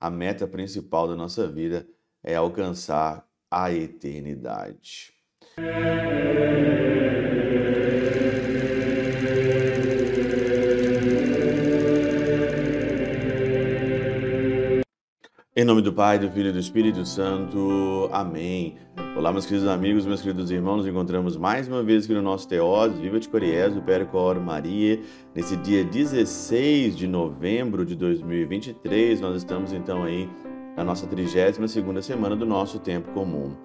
a meta principal da nossa vida é alcançar a eternidade. Em nome do Pai, do Filho e do Espírito Santo. Amém. Olá, meus queridos amigos, meus queridos irmãos. Nos encontramos mais uma vez aqui no nosso Teós, Viva de Coriés, o Percor Maria. Nesse dia 16 de novembro de 2023, nós estamos então aí na nossa 32ª semana do nosso tempo comum.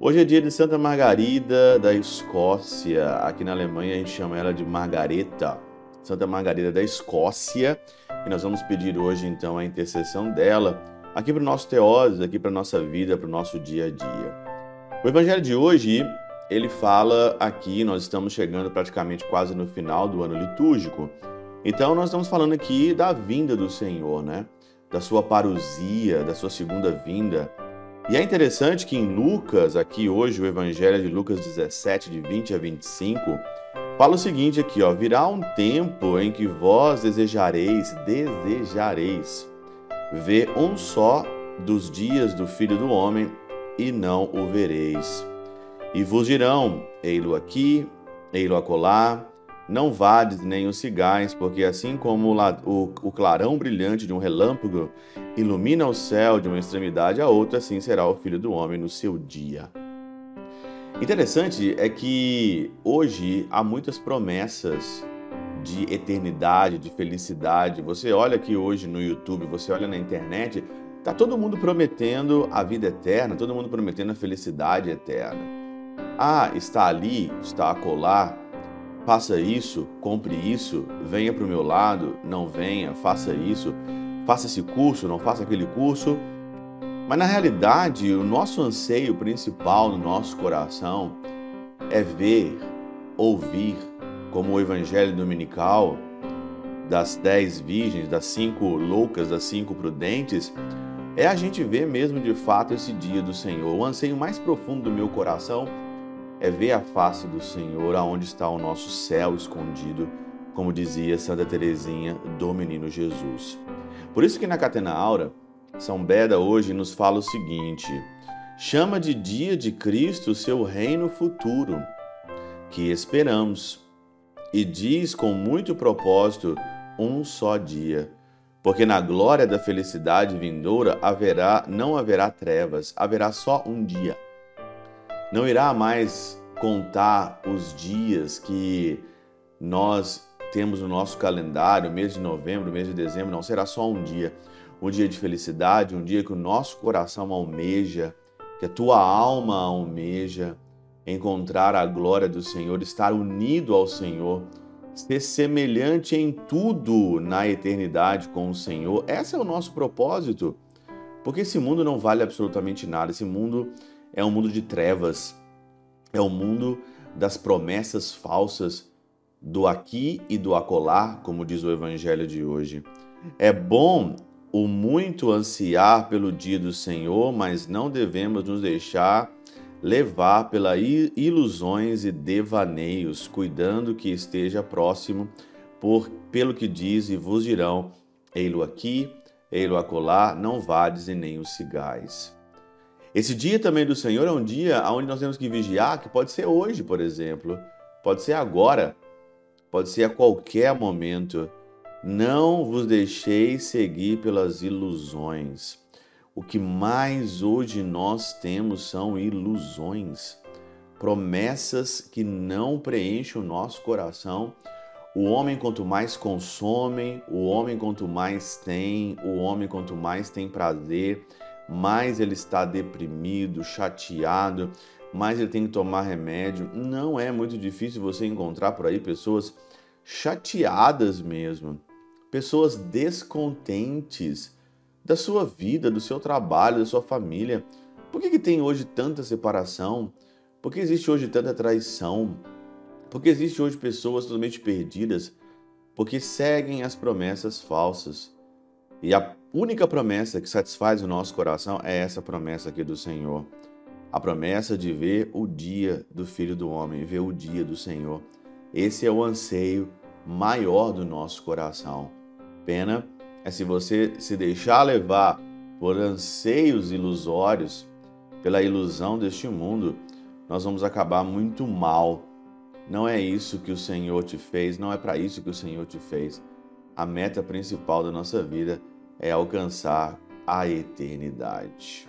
Hoje é dia de Santa Margarida da Escócia. Aqui na Alemanha a gente chama ela de Margareta. Santa Margarida da Escócia. E nós vamos pedir hoje então a intercessão dela aqui para o nosso teose, aqui para nossa vida, para o nosso dia a dia. O evangelho de hoje, ele fala aqui, nós estamos chegando praticamente quase no final do ano litúrgico, então nós estamos falando aqui da vinda do Senhor, né? Da sua parousia, da sua segunda vinda. E é interessante que em Lucas, aqui hoje, o evangelho de Lucas 17, de 20 a 25, fala o seguinte aqui, ó, virá um tempo em que vós desejareis, desejareis Vê um só dos dias do Filho do Homem e não o vereis. E vos dirão: ei-lo aqui, ei-lo acolá, não vades nem os cigais, porque assim como o, clarão brilhante de um relâmpago ilumina o céu de uma extremidade a outra, assim será o Filho do Homem no seu dia. Interessante é que hoje há muitas promessas de eternidade, de felicidade. Você olha aqui hoje no YouTube, você olha na internet, tá todo mundo prometendo a vida eterna, todo mundo prometendo a felicidade eterna. Ah, está ali, está a colar, faça isso, compre isso, venha para o meu lado, não venha, faça isso, faça esse curso, não faça aquele curso. Mas na realidade, o nosso anseio principal no nosso coração é ver, ouvir, como o Evangelho Dominical das dez virgens, das cinco loucas, das cinco prudentes, é a gente ver mesmo de fato esse dia do Senhor. O anseio mais profundo do meu coração é ver a face do Senhor, aonde está o nosso céu escondido, como dizia Santa Teresinha do Menino Jesus. Por isso que na Catena Aura, São Beda hoje nos fala o seguinte: chama de dia de Cristo seu reino futuro, que esperamos e diz com muito propósito um só dia. Porque na glória da felicidade vindoura haverá, não haverá trevas, haverá só um dia. Não irá mais contar os dias que nós temos no nosso calendário, mês de novembro, mês de dezembro, não será só um dia. Um dia de felicidade, um dia que o nosso coração almeja, que a tua alma almeja, encontrar a glória do Senhor, estar unido ao Senhor, ser semelhante em tudo na eternidade com o Senhor. Esse é o nosso propósito. Porque esse mundo não vale absolutamente nada. Esse mundo é um mundo de trevas. É o um mundo das promessas falsas do aqui e do acolá, como diz o evangelho de hoje. É bom o muito ansiar pelo dia do Senhor, mas não devemos nos deixar levar pelas ilusões e devaneios, cuidando que esteja próximo, por pelo que diz e vos dirão, ei-lo aqui, ei-lo acolá, não vades e nem os cigais. Esse dia também do Senhor é um dia onde nós temos que vigiar, que pode ser hoje, por exemplo, pode ser agora, pode ser a qualquer momento. Não vos deixeis seguir pelas ilusões. O que mais hoje nós temos são ilusões, promessas que não preenchem o nosso coração. O homem, quanto mais consome, o homem, quanto mais tem, o homem, quanto mais tem prazer, mais ele está deprimido, chateado, mais ele tem que tomar remédio. Não é muito difícil você encontrar por aí pessoas chateadas mesmo, pessoas descontentes da sua vida, do seu trabalho, da sua família. Por que, que tem hoje tanta separação? Por que existe hoje tanta traição? Por que existe hoje pessoas totalmente perdidas? Porque seguem as promessas falsas. E a única promessa que satisfaz o nosso coração é essa promessa aqui do Senhor. A promessa de ver o dia do Filho do Homem, ver o dia do Senhor. Esse é o anseio maior do nosso coração. Pena é se você se deixar levar por anseios ilusórios, pela ilusão deste mundo, nós vamos acabar muito mal. Não é isso que o Senhor te fez, não é para isso que o Senhor te fez. A meta principal da nossa vida é alcançar a eternidade.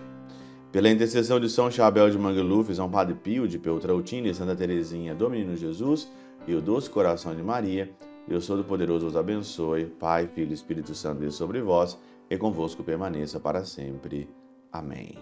Pela intercessão de São Chabel de Mangluf, São Padre Pio de Peltrautina e Santa Teresinha do Menino Jesus e o Doce Coração de Maria, Deus Todo-Poderoso os abençoe, Pai, Filho e Espírito Santo, Deus sobre vós e convosco permaneça para sempre. Amém.